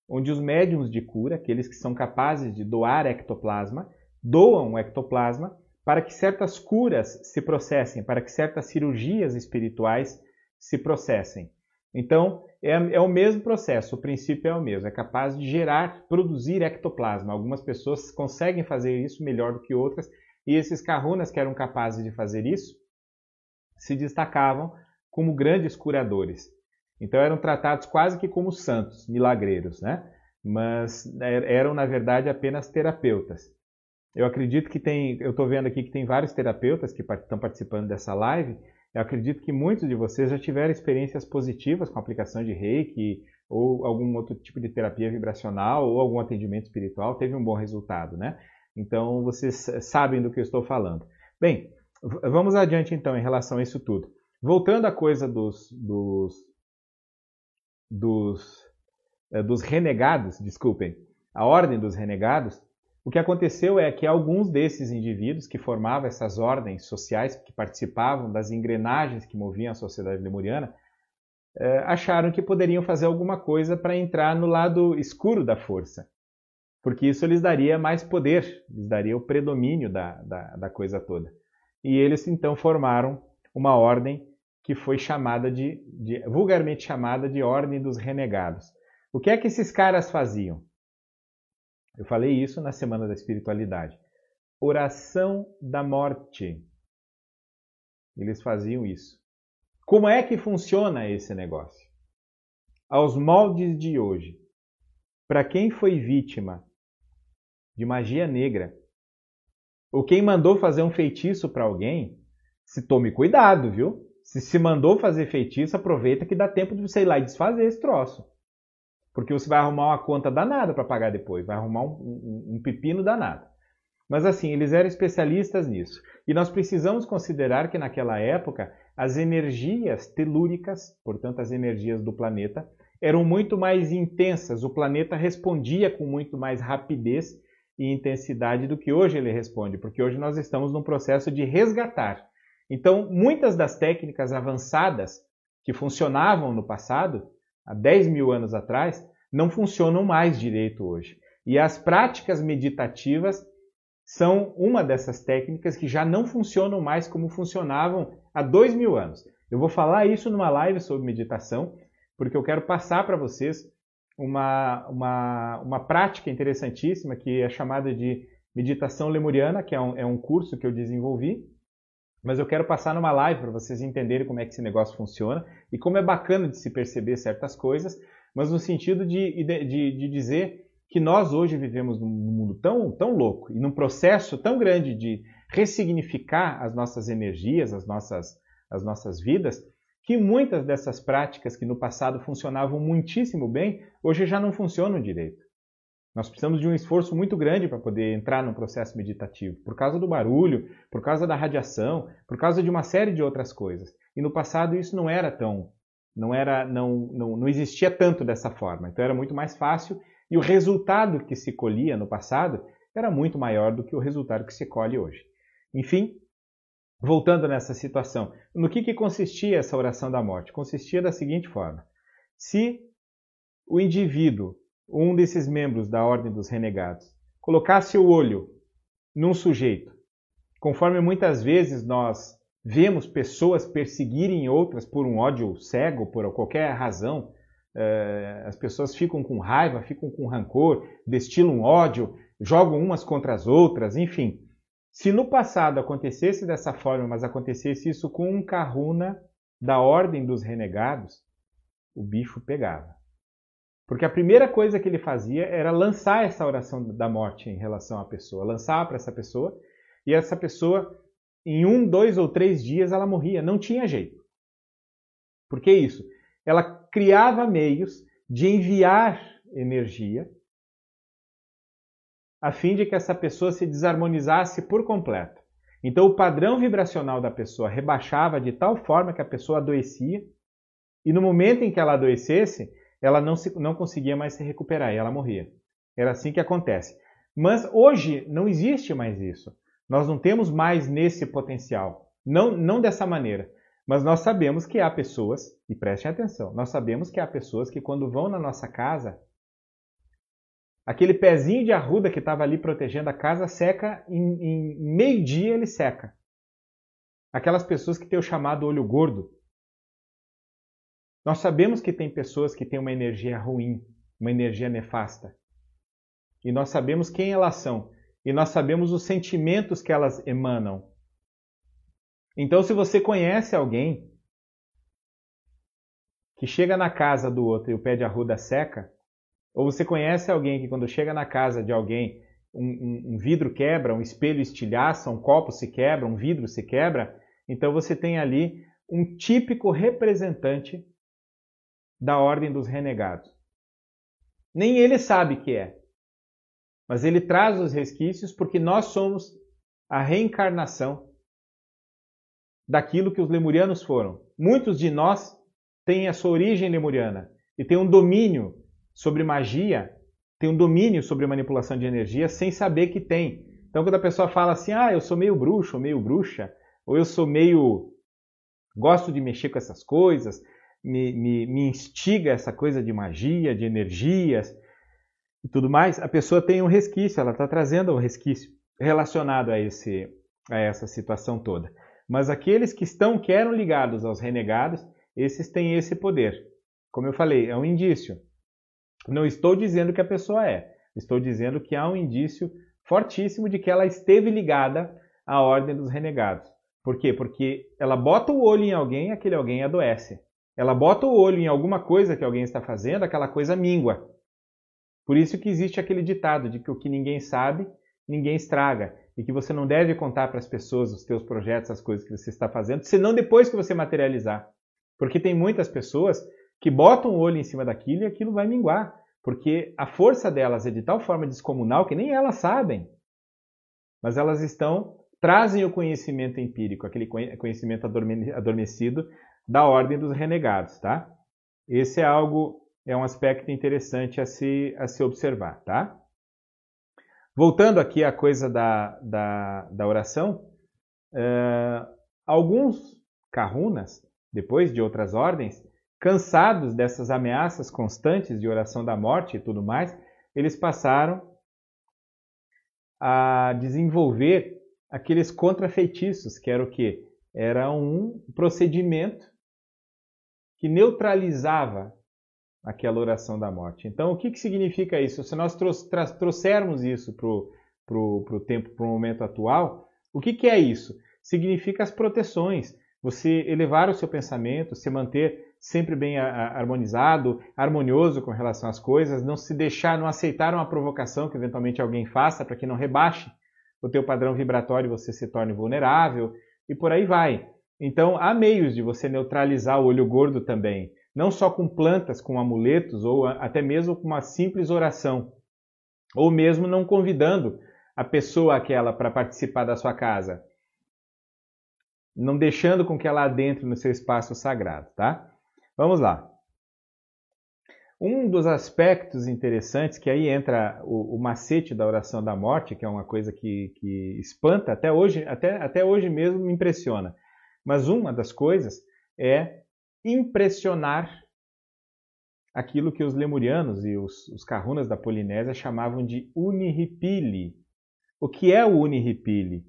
onde os médiums de cura, aqueles que são capazes de doar ectoplasma, doam o ectoplasma para que certas curas se processem, para que certas cirurgias espirituais se processem. Então, é, é, o mesmo processo, o princípio é o mesmo, é capaz de gerar, produzir ectoplasma. Algumas pessoas conseguem fazer isso melhor do que outras, e esses kahunas que eram capazes de fazer isso se destacavam como grandes curadores. Então eram tratados quase que como santos, milagreiros, né? Mas eram na verdade apenas terapeutas. Eu acredito que tem, eu estou vendo aqui que tem vários terapeutas que estão participando dessa live. Eu acredito que muitos de vocês já tiveram experiências positivas com a aplicação de Reiki ou algum outro tipo de terapia vibracional ou algum atendimento espiritual, teve um bom resultado, né? Então vocês sabem do que eu estou falando. Bem, vamos adiante então em relação a isso tudo. Voltando à coisa dos, dos, dos, é, dos renegados, desculpem, a ordem dos renegados, o que aconteceu é que alguns desses indivíduos que formavam essas ordens sociais, que participavam das engrenagens que moviam a sociedade lemuriana, é, acharam que poderiam fazer alguma coisa para entrar no lado escuro da força, porque isso lhes daria mais poder, lhes daria o predomínio da, da, da coisa toda. E eles então formaram uma ordem que foi chamada de, de, vulgarmente chamada de Ordem dos Renegados. O que é que esses caras faziam? Eu falei isso na Semana da Espiritualidade. Oração da morte. Eles faziam isso. Como é que funciona esse negócio? Aos moldes de hoje, para quem foi vítima de magia negra, ou quem mandou fazer um feitiço para alguém, se tome cuidado, viu? Se se mandou fazer feitiço, aproveita que dá tempo de você ir lá e desfazer esse troço. Porque você vai arrumar uma conta danada para pagar depois, vai arrumar um, um, um pepino danado. Mas assim, eles eram especialistas nisso. E nós precisamos considerar que naquela época as energias telúricas, portanto as energias do planeta, eram muito mais intensas. O planeta respondia com muito mais rapidez e intensidade do que hoje ele responde, porque hoje nós estamos num processo de resgatar. Então, muitas das técnicas avançadas que funcionavam no passado há 10 mil anos atrás, não funcionam mais direito hoje. E as práticas meditativas são uma dessas técnicas que já não funcionam mais como funcionavam há dois mil anos. Eu vou falar isso numa live sobre meditação, porque eu quero passar para vocês uma, uma, uma prática interessantíssima que é chamada de meditação lemuriana, que é um, é um curso que eu desenvolvi, mas eu quero passar numa live para vocês entenderem como é que esse negócio funciona e como é bacana de se perceber certas coisas, mas no sentido de, de, de dizer que nós hoje vivemos num mundo tão, tão louco e num processo tão grande de ressignificar as nossas energias, as nossas, as nossas vidas, que muitas dessas práticas que no passado funcionavam muitíssimo bem, hoje já não funcionam direito. Nós precisamos de um esforço muito grande para poder entrar no processo meditativo, por causa do barulho, por causa da radiação, por causa de uma série de outras coisas. E no passado isso não era tão, não era, não, não, não existia tanto dessa forma. Então era muito mais fácil e o resultado que se colhia no passado era muito maior do que o resultado que se colhe hoje. Enfim, voltando nessa situação, no que, que consistia essa oração da morte? Consistia da seguinte forma: se o indivíduo, um desses membros da ordem dos renegados, colocasse o olho num sujeito, conforme muitas vezes nós vemos pessoas perseguirem outras por um ódio cego, por qualquer razão, eh, as pessoas ficam com raiva, ficam com rancor, destilam ódio, jogam umas contra as outras, enfim. Se no passado acontecesse dessa forma, mas acontecesse isso com um Kahuna da ordem dos renegados, o bicho pegava. Porque a primeira coisa que ele fazia era lançar essa oração da morte em relação à pessoa, lançar para essa pessoa, e essa pessoa, em um, dois ou três dias, ela morria, não tinha jeito. Por que isso? Ela criava meios de enviar energia a fim de que essa pessoa se desarmonizasse por completo. Então, o padrão vibracional da pessoa rebaixava de tal forma que a pessoa adoecia, e no momento em que ela adoecesse, ela não, se, não conseguia mais se recuperar e ela morria. Era assim que acontece. Mas hoje não existe mais isso. Nós não temos mais nesse potencial. Não, não dessa maneira. Mas nós sabemos que há pessoas, e prestem atenção, nós sabemos que há pessoas que quando vão na nossa casa, aquele pezinho de arruda que estava ali protegendo a casa seca, em, em meio dia ele seca. Aquelas pessoas que têm o chamado olho gordo, nós sabemos que tem pessoas que têm uma energia ruim, uma energia nefasta. E nós sabemos quem elas são. E nós sabemos os sentimentos que elas emanam. Então, se você conhece alguém que chega na casa do outro e o pé de arruda seca, ou você conhece alguém que quando chega na casa de alguém um, um, um vidro quebra, um espelho estilhaça, um copo se quebra, um vidro se quebra, então você tem ali um típico representante da ordem dos renegados. Nem ele sabe que é, mas ele traz os resquícios porque nós somos a reencarnação daquilo que os lemurianos foram. Muitos de nós têm a sua origem lemuriana e têm um domínio sobre magia, têm um domínio sobre manipulação de energia sem saber que tem. Então, quando a pessoa fala assim, ah, eu sou meio bruxo meio bruxa, ou eu sou meio. gosto de mexer com essas coisas, me, me, me instiga essa coisa de magia, de energias e tudo mais, a pessoa tem um resquício, ela está trazendo um resquício relacionado a, esse, a essa situação toda. Mas aqueles que estão, que eram ligados aos renegados, esses têm esse poder. Como eu falei, é um indício. Não estou dizendo que a pessoa é, estou dizendo que há um indício fortíssimo de que ela esteve ligada à ordem dos renegados. Por quê? Porque ela bota o olho em alguém e aquele alguém adoece. Ela bota o olho em alguma coisa que alguém está fazendo, aquela coisa míngua. Por isso que existe aquele ditado de que o que ninguém sabe, ninguém estraga. E que você não deve contar para as pessoas os teus projetos, as coisas que você está fazendo, senão depois que você materializar. Porque tem muitas pessoas que botam o olho em cima daquilo e aquilo vai minguar. Porque a força delas é de tal forma descomunal que nem elas sabem. Mas elas estão, trazem o conhecimento empírico, aquele conhecimento adormecido da ordem dos renegados, tá? Esse é algo, é um aspecto interessante a se, a se observar, tá? Voltando aqui à coisa da, da, da oração, uh, alguns kahunas, depois de outras ordens, cansados dessas ameaças constantes de oração da morte e tudo mais, eles passaram a desenvolver aqueles contrafeitiços, que era o quê? Era um procedimento que neutralizava aquela oração da morte. Então, o que, que significa isso? Se nós trouxermos isso para o tempo, para o momento atual, o que, que é isso? Significa as proteções. Você elevar o seu pensamento, se manter sempre bem harmonizado, harmonioso com relação às coisas, não se deixar, não aceitar uma provocação que eventualmente alguém faça para que não rebaixe o teu padrão vibratório e você se torne vulnerável e por aí vai. Então, há meios de você neutralizar o olho gordo também, não só com plantas, com amuletos, ou até mesmo com uma simples oração, ou mesmo não convidando a pessoa aquela para participar da sua casa, não deixando com que ela adentre no seu espaço sagrado, tá? Vamos lá. Um dos aspectos interessantes, que aí entra o, o, macete da oração da morte, que é uma coisa que, que espanta, até hoje, até, até hoje mesmo me impressiona. Mas uma das coisas é impressionar aquilo que os lemurianos e os, os kahunas da Polinésia chamavam de unihipili. O que é o unihipili?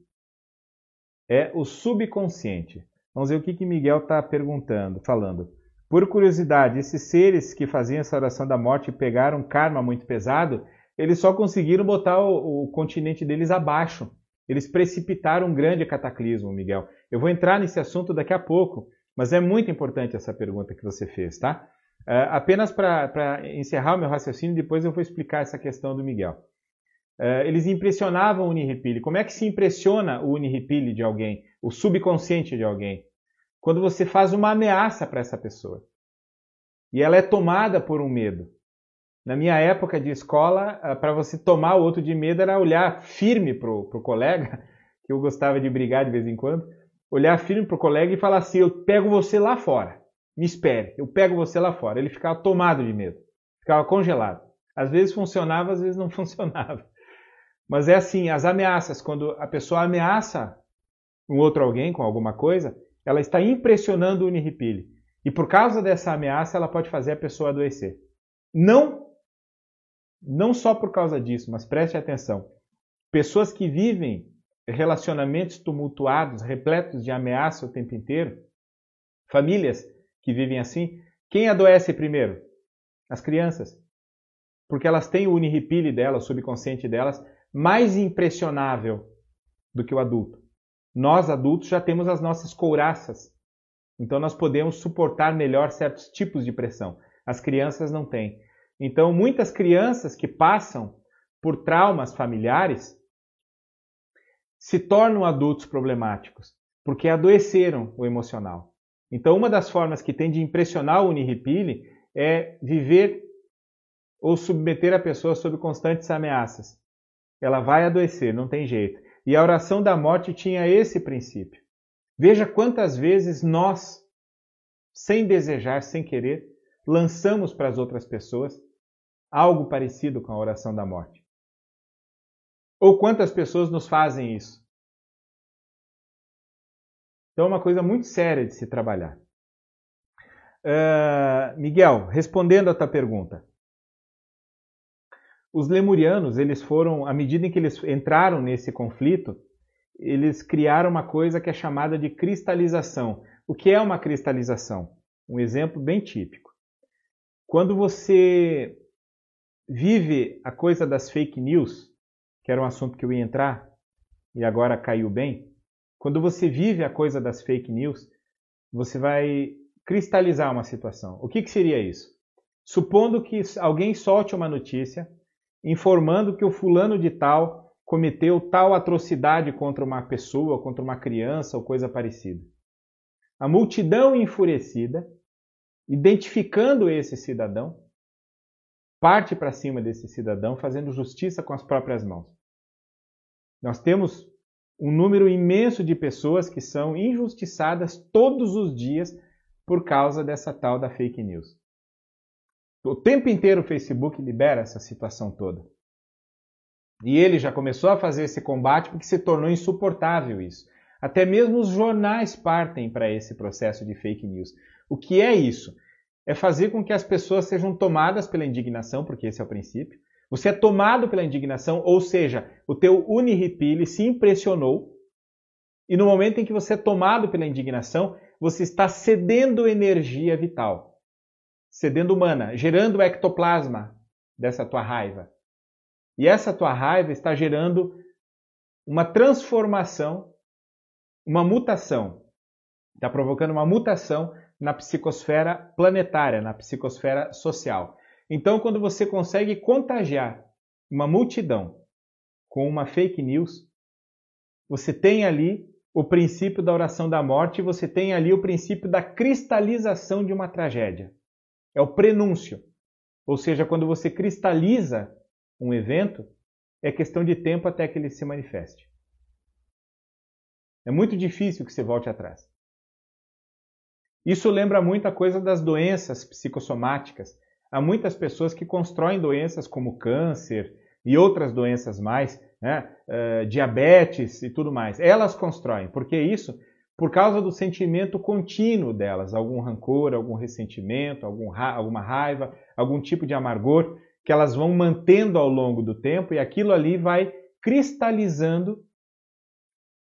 É o subconsciente. Vamos ver o que, que Miguel está perguntando, falando. Por curiosidade, esses seres que faziam essa oração da morte e pegaram um karma muito pesado, eles só conseguiram botar o, o continente deles abaixo. Eles precipitaram um grande cataclismo, Miguel. Eu vou entrar nesse assunto daqui a pouco, mas é muito importante essa pergunta que você fez, tá? Uh, apenas para encerrar o meu raciocínio, depois eu vou explicar essa questão do Miguel. Uh, eles impressionavam o Uniripili. Como é que se impressiona o Uniripili de alguém, o subconsciente de alguém? Quando você faz uma ameaça para essa pessoa e ela é tomada por um medo. Na minha época de escola, uh, para você tomar o outro de medo era olhar firme para o colega, que eu gostava de brigar de vez em quando, olhar firme para o colega e falar assim: Eu pego você lá fora me espere, eu pego você lá fora. Ele ficava tomado de medo, ficava congelado. Às vezes funcionava, às vezes não funcionava. Mas é assim, as ameaças, quando a pessoa ameaça um outro alguém com alguma coisa, ela está impressionando o Uniripili. E por causa dessa ameaça, ela pode fazer a pessoa adoecer. Não, não só por causa disso, mas preste atenção. Pessoas que vivem relacionamentos tumultuados, repletos de ameaça o tempo inteiro, famílias que vivem assim, quem adoece primeiro? As crianças. Porque elas têm o uniripile delas, o subconsciente delas, mais impressionável do que o adulto. Nós, adultos, já temos as nossas couraças. Então, nós podemos suportar melhor certos tipos de pressão. As crianças não têm. Então, muitas crianças que passam por traumas familiares se tornam adultos problemáticos, porque adoeceram o emocional. Então, uma das formas que tem de impressionar o Uniripili é viver ou submeter a pessoa sob constantes ameaças. Ela vai adoecer, não tem jeito. E a oração da morte tinha esse princípio. Veja quantas vezes nós, sem desejar, sem querer, lançamos para as outras pessoas algo parecido com a oração da morte. Ou quantas pessoas nos fazem isso? Então é uma coisa muito séria de se trabalhar. Uh, Miguel, respondendo a tua pergunta. Os lemurianos, eles foram, à medida em que eles entraram nesse conflito, eles criaram uma coisa que é chamada de cristalização. O que é uma cristalização? Um exemplo bem típico. Quando você vive a coisa das fake news, que era um assunto que eu ia entrar e agora caiu bem, quando você vive a coisa das fake news, você vai cristalizar uma situação. O que, que seria isso? Supondo que alguém solte uma notícia informando que o fulano de tal cometeu tal atrocidade contra uma pessoa, contra uma criança ou coisa parecida. A multidão enfurecida, identificando esse cidadão, parte para cima desse cidadão, fazendo justiça com as próprias mãos. Nós temos um número imenso de pessoas que são injustiçadas todos os dias por causa dessa tal da fake news. O tempo inteiro o Facebook libera essa situação toda. E ele já começou a fazer esse combate porque se tornou insuportável isso. Até mesmo os jornais partem para esse processo de fake news. O que é isso? É fazer com que as pessoas sejam tomadas pela indignação, porque esse é o princípio, você é tomado pela indignação, ou seja, o teu uniripile se impressionou e no momento em que você é tomado pela indignação, você está cedendo energia vital, cedendo humana, gerando o ectoplasma dessa tua raiva. E essa tua raiva está gerando uma transformação, uma mutação. Está provocando uma mutação na psicosfera planetária, na psicosfera social. Então, quando você consegue contagiar uma multidão com uma fake news, você tem ali o princípio da oração da morte você tem ali o princípio da cristalização de uma tragédia. É o prenúncio. Ou seja, quando você cristaliza um evento, é questão de tempo até que ele se manifeste. É muito difícil que você volte atrás. Isso lembra muito a coisa das doenças psicossomáticas Há muitas pessoas que constroem doenças como câncer e outras doenças mais, né? uh, diabetes e tudo mais. Elas constroem, porque isso por causa do sentimento contínuo delas, algum rancor, algum ressentimento, algum ra alguma raiva, algum tipo de amargor que elas vão mantendo ao longo do tempo e aquilo ali vai cristalizando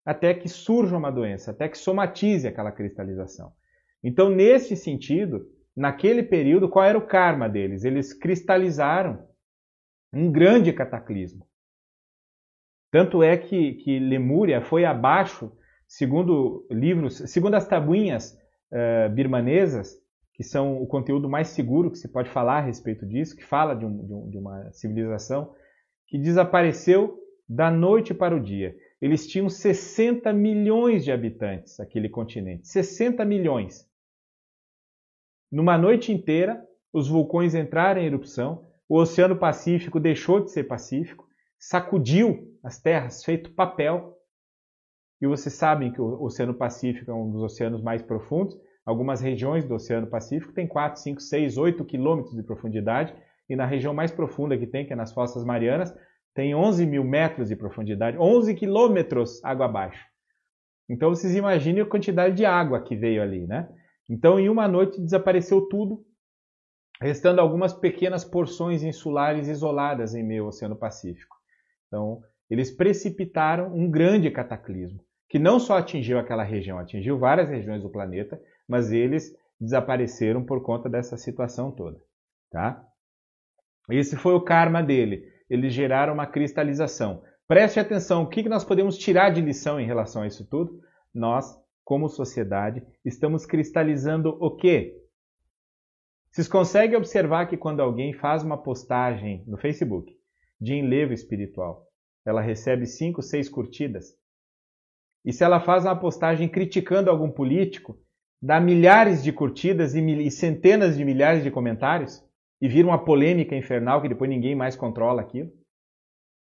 até que surja uma doença, até que somatize aquela cristalização. Então, nesse sentido, naquele período, qual era o karma deles? Eles cristalizaram um grande cataclismo. Tanto é que, que Lemúria foi abaixo, segundo livros, segundo as tabuinhas uh, birmanesas, que são o conteúdo mais seguro que se pode falar a respeito disso, que fala de, um, de, um, de uma civilização que desapareceu da noite para o dia. Eles tinham 60 milhões de habitantes, aquele continente. 60 milhões. Numa noite inteira, os vulcões entraram em erupção, o Oceano Pacífico deixou de ser pacífico, sacudiu as terras, feito papel. E vocês sabem que o Oceano Pacífico é um dos oceanos mais profundos. Algumas regiões do Oceano Pacífico têm 4, 5, 6, 8 quilômetros de profundidade. E na região mais profunda que tem, que é nas Fossas Marianas, tem 11 mil metros de profundidade, 11 quilômetros água abaixo. Então vocês imaginem a quantidade de água que veio ali, né? Então em uma noite desapareceu tudo, restando algumas pequenas porções insulares isoladas em meio ao Oceano Pacífico. Então eles precipitaram um grande cataclismo, que não só atingiu aquela região, atingiu várias regiões do planeta, mas eles desapareceram por conta dessa situação toda, tá? Esse foi o karma dele eles geraram uma cristalização. Preste atenção, o que nós podemos tirar de lição em relação a isso tudo? Nós, como sociedade, estamos cristalizando o quê? Vocês conseguem observar que quando alguém faz uma postagem no Facebook de enlevo espiritual, ela recebe 5, 6 curtidas? E se ela faz uma postagem criticando algum político, dá milhares de curtidas e centenas de milhares de comentários? e vira uma polêmica infernal que depois ninguém mais controla aquilo?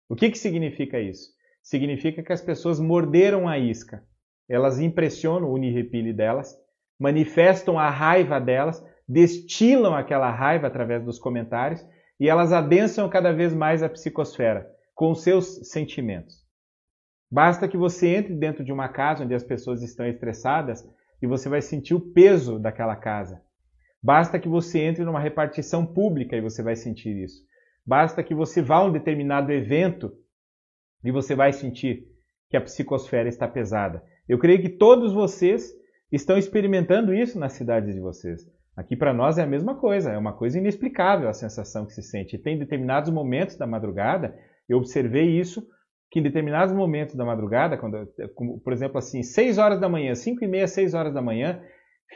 O que, que significa isso? Significa que as pessoas morderam a isca. Elas impressionam o unirrepile delas, manifestam a raiva delas, destilam aquela raiva através dos comentários e elas adensam cada vez mais a psicosfera com seus sentimentos. Basta que você entre dentro de uma casa onde as pessoas estão estressadas e você vai sentir o peso daquela casa. Basta que você entre numa repartição pública e você vai sentir isso. Basta que você vá a um determinado evento e você vai sentir que a psicosfera está pesada. Eu creio que todos vocês estão experimentando isso nas cidades de vocês. Aqui para nós é a mesma coisa, é uma coisa inexplicável a sensação que se sente. E tem determinados momentos da madrugada, eu observei isso, que em determinados momentos da madrugada, quando, por exemplo assim, 6 horas da manhã, 5 e meia, 6 horas da manhã,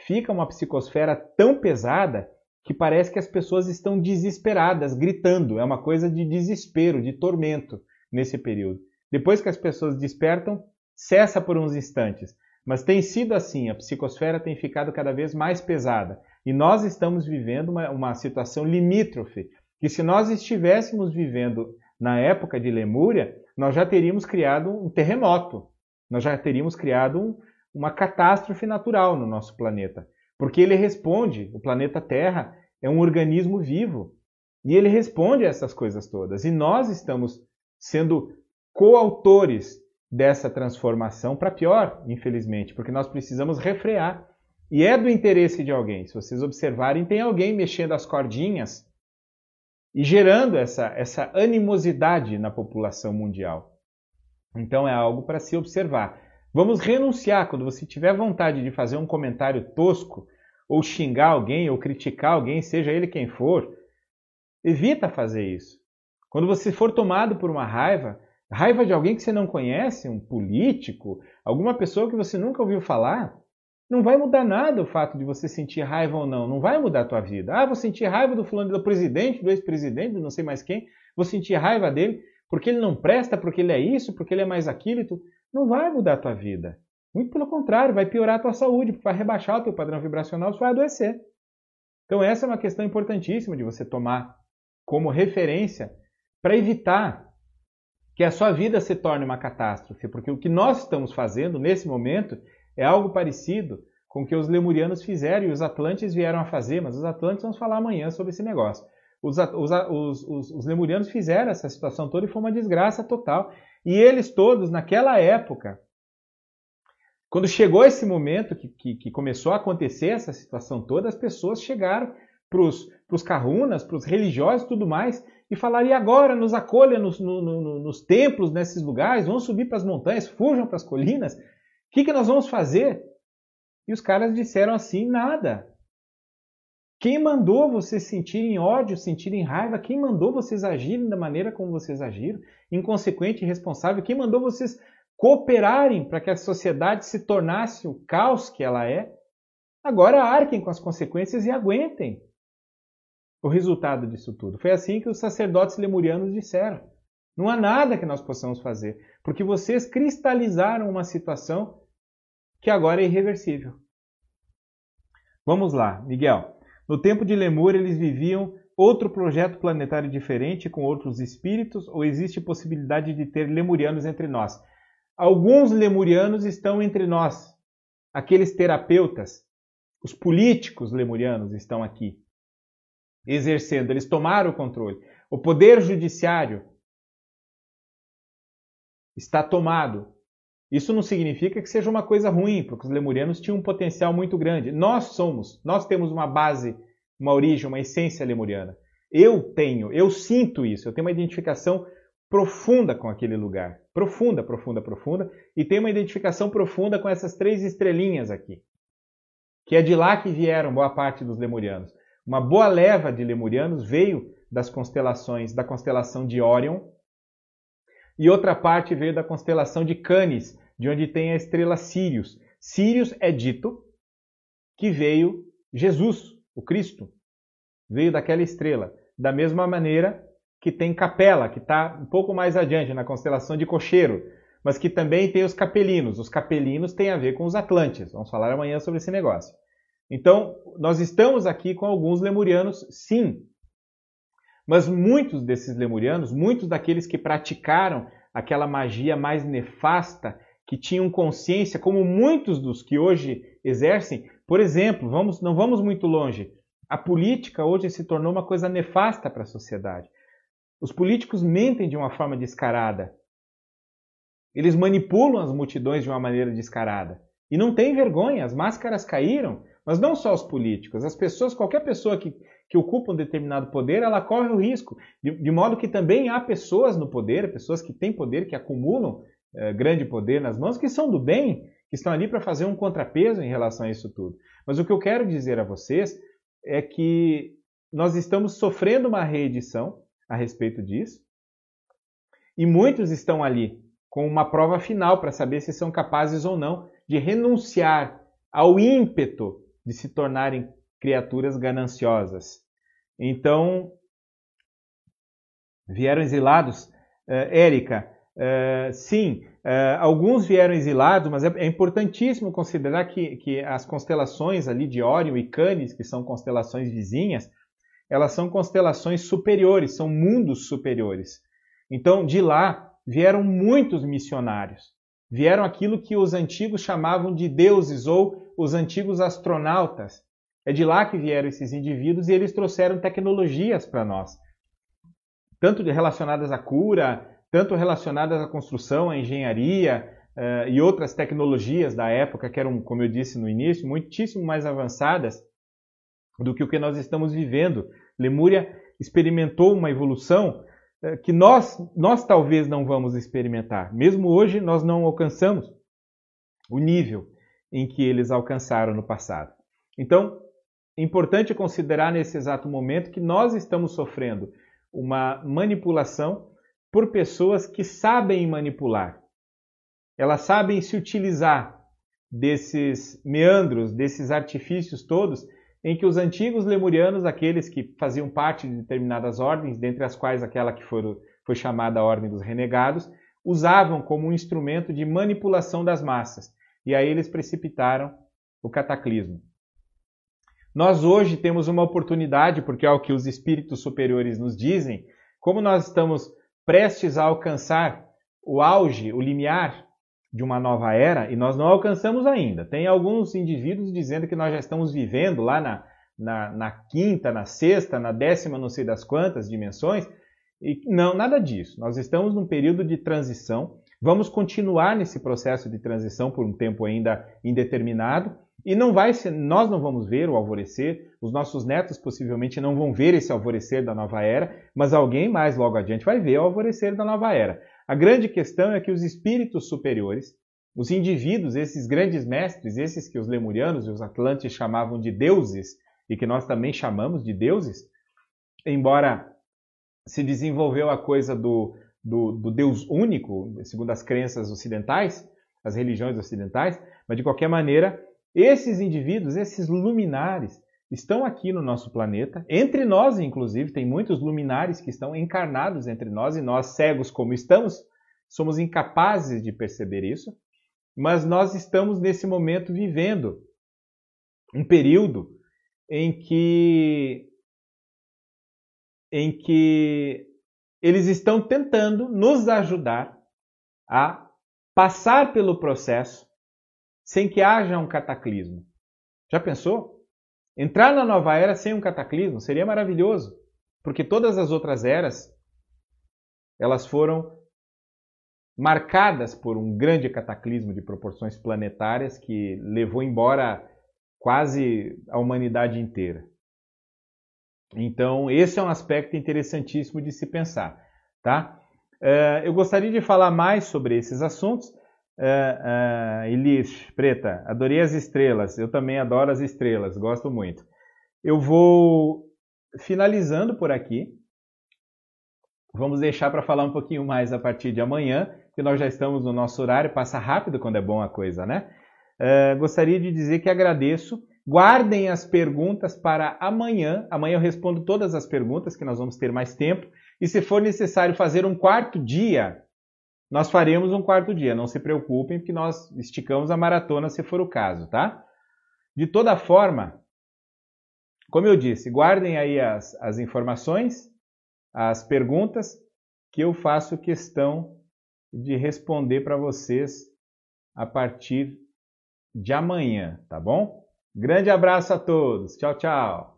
fica uma psicosfera tão pesada que parece que as pessoas estão desesperadas, gritando. É uma coisa de desespero, de tormento nesse período. Depois que as pessoas despertam, cessa por uns instantes. Mas tem sido assim, a psicosfera tem ficado cada vez mais pesada. E nós estamos vivendo uma, uma situação limítrofe, que se nós estivéssemos vivendo na época de Lemúria, nós já teríamos criado um terremoto, nós já teríamos criado um, uma catástrofe natural no nosso planeta. Porque ele responde, o planeta Terra é um organismo vivo e ele responde a essas coisas todas. E nós estamos sendo coautores dessa transformação para pior, infelizmente, porque nós precisamos refrear. E é do interesse de alguém. Se vocês observarem, tem alguém mexendo as cordinhas e gerando essa, essa animosidade na população mundial. Então é algo para se observar. Vamos renunciar quando você tiver vontade de fazer um comentário tosco, ou xingar alguém, ou criticar alguém, seja ele quem for. Evita fazer isso. Quando você for tomado por uma raiva, raiva de alguém que você não conhece, um político, alguma pessoa que você nunca ouviu falar, não vai mudar nada o fato de você sentir raiva ou não. Não vai mudar a tua vida. Ah, vou sentir raiva do fulano do presidente, do ex-presidente, não sei mais quem. Vou sentir raiva dele porque ele não presta, porque ele é isso, porque ele é mais aquilo não vai mudar a tua vida. Muito pelo contrário, vai piorar a tua saúde, vai rebaixar o teu padrão vibracional, você vai adoecer. Então essa é uma questão importantíssima de você tomar como referência para evitar que a sua vida se torne uma catástrofe, porque o que nós estamos fazendo nesse momento é algo parecido com com que os lemurianos fizeram e os atlantes vieram a fazer, mas os atlantes vamos falar amanhã sobre esse negócio. Os, os, os, os, lemurianos fizeram essa situação toda e foi uma desgraça total. E eles todos, naquela época, quando chegou esse momento que, que, que começou a acontecer essa situação toda, as pessoas chegaram para os carrunas, para os religiosos e tudo mais, e falaram: e agora nos acolha nos, no, no, nos templos, nesses lugares, vão subir para as montanhas, fujam para as colinas, o que, que nós vamos fazer? E os caras disseram assim: nada. Quem mandou vocês sentirem ódio, sentirem raiva? Quem mandou vocês agirem da maneira como vocês agiram? Inconsequente irresponsável? Quem mandou vocês cooperarem para que a sociedade se tornasse o caos que ela é? Agora arquem com as consequências e aguentem o resultado disso tudo. Foi assim que os sacerdotes lemurianos disseram. Não há nada que nós possamos fazer, porque vocês cristalizaram uma situação que agora é irreversível. Vamos lá, Miguel. No tempo de Lemur, eles viviam outro projeto planetário diferente com outros espíritos ou existe possibilidade de ter lemurianos entre nós? Alguns lemurianos estão entre nós. Aqueles terapeutas, os políticos lemurianos estão aqui exercendo, eles tomaram o controle. O poder judiciário está tomado. Isso não significa que seja uma coisa ruim, porque os lemurianos tinham um potencial muito grande. Nós somos, nós temos uma base, uma origem, uma essência lemuriana. Eu tenho, eu sinto isso, eu tenho uma identificação profunda com aquele lugar. Profunda, profunda, profunda. E tenho uma identificação profunda com essas três estrelinhas aqui. Que é de lá que vieram boa parte dos lemurianos. Uma boa leva de lemurianos veio das constelações, da constelação de Órion, e outra parte veio da constelação de Canis, de onde tem a estrela Sirius. Sirius é dito que veio Jesus, o Cristo, veio daquela estrela. Da mesma maneira que tem Capela, que está um pouco mais adiante, na constelação de Cocheiro, mas que também tem os capelinos. Os capelinos têm a ver com os Atlantes. Vamos falar amanhã sobre esse negócio. Então, nós estamos aqui com alguns lemurianos, sim. Mas muitos desses lemurianos, muitos daqueles que praticaram aquela magia mais nefasta, que tinham consciência, como muitos dos que hoje exercem, por exemplo, vamos, não vamos muito longe. A política hoje se tornou uma coisa nefasta para a sociedade. Os políticos mentem de uma forma descarada. Eles manipulam as multidões de uma maneira descarada. E não tem vergonha, as máscaras caíram. Mas não só os políticos, as pessoas, qualquer pessoa que, que ocupa um determinado poder, ela corre o risco. De, de modo que também há pessoas no poder, pessoas que têm poder, que acumulam é, grande poder nas mãos, que são do bem, que estão ali para fazer um contrapeso em relação a isso tudo. Mas o que eu quero dizer a vocês é que nós estamos sofrendo uma reedição a respeito disso, e muitos estão ali com uma prova final para saber se são capazes ou não de renunciar ao ímpeto de se tornarem criaturas gananciosas. Então, vieram exilados. Uh, Érica, uh, sim, uh, alguns vieram exilados, mas é, é importantíssimo considerar que, que, as constelações ali de Órion e Canis, que são constelações vizinhas, elas são constelações superiores, são mundos superiores. Então, de lá vieram muitos missionários. Vieram aquilo que os antigos chamavam de deuses ou os antigos astronautas. É de lá que vieram esses indivíduos e eles trouxeram tecnologias para nós, tanto relacionadas à cura, tanto relacionadas à construção, à engenharia uh, e outras tecnologias da época que eram, como eu disse no início, muitíssimo mais avançadas do que o que nós estamos vivendo. Lemúria experimentou uma evolução uh, que nós, nós talvez não vamos experimentar. Mesmo hoje, nós não alcançamos o nível em que eles alcançaram no passado. Então, é importante considerar nesse exato momento que nós estamos sofrendo uma manipulação por pessoas que sabem manipular. Elas sabem se utilizar desses meandros, desses artifícios todos, em que os antigos lemurianos, aqueles que faziam parte de determinadas ordens, dentre as quais aquela que foi, chamada a Ordem dos Renegados, usavam como um instrumento de manipulação das massas e aí eles precipitaram o cataclismo. Nós hoje temos uma oportunidade, porque é o que os espíritos superiores nos dizem, como nós estamos prestes a alcançar o auge, o limiar de uma nova era e nós não alcançamos ainda. Tem alguns indivíduos dizendo que nós já estamos vivendo lá na, na, na quinta, na sexta, na décima, não sei das quantas dimensões. E não, nada disso. Nós estamos num período de transição. Vamos continuar nesse processo de transição por um tempo ainda indeterminado. E não vai ser, nós não vamos ver o alvorecer, os nossos netos possivelmente não vão ver esse alvorecer da nova era, mas alguém mais logo adiante vai ver o alvorecer da nova era. A grande questão é que os espíritos superiores, os indivíduos, esses grandes mestres, esses que os lemurianos e os atlantes chamavam de deuses e que nós também chamamos de deuses, embora se desenvolveu a coisa do, do, do Deus único, segundo as crenças ocidentais, as religiões ocidentais, mas de qualquer maneira, esses indivíduos, esses luminares, estão aqui no nosso planeta, entre nós, inclusive, tem muitos luminares que estão encarnados entre nós e nós, cegos como estamos, somos incapazes de perceber isso, mas nós estamos nesse momento vivendo um período em que em que eles estão tentando nos ajudar a passar pelo processo sem que haja um cataclismo. Já pensou? Entrar na nova era sem um cataclismo seria maravilhoso, porque todas as outras eras elas foram marcadas por um grande cataclismo de proporções planetárias que levou embora quase a humanidade inteira. Então, esse é um aspecto interessantíssimo de se pensar, tá? Uh, eu gostaria de falar mais sobre esses assuntos. Uh, uh, Elis, Preta, adorei as estrelas. Eu também adoro as estrelas, gosto muito. Eu vou finalizando por aqui. Vamos deixar para falar um pouquinho mais a partir de amanhã, que nós já estamos no nosso horário. Passa rápido quando é bom a coisa, né? Uh, gostaria de dizer que agradeço. Guardem as perguntas para amanhã. Amanhã eu respondo todas as perguntas, que nós vamos ter mais tempo. E se for necessário fazer um quarto dia, nós faremos um quarto dia. Não se preocupem, porque nós esticamos a maratona se for o caso, tá? De toda forma, como eu disse, guardem aí as, as informações, as perguntas, que eu faço questão de responder para vocês a partir de amanhã, tá bom? Grande abraço a todos. Tchau, tchau.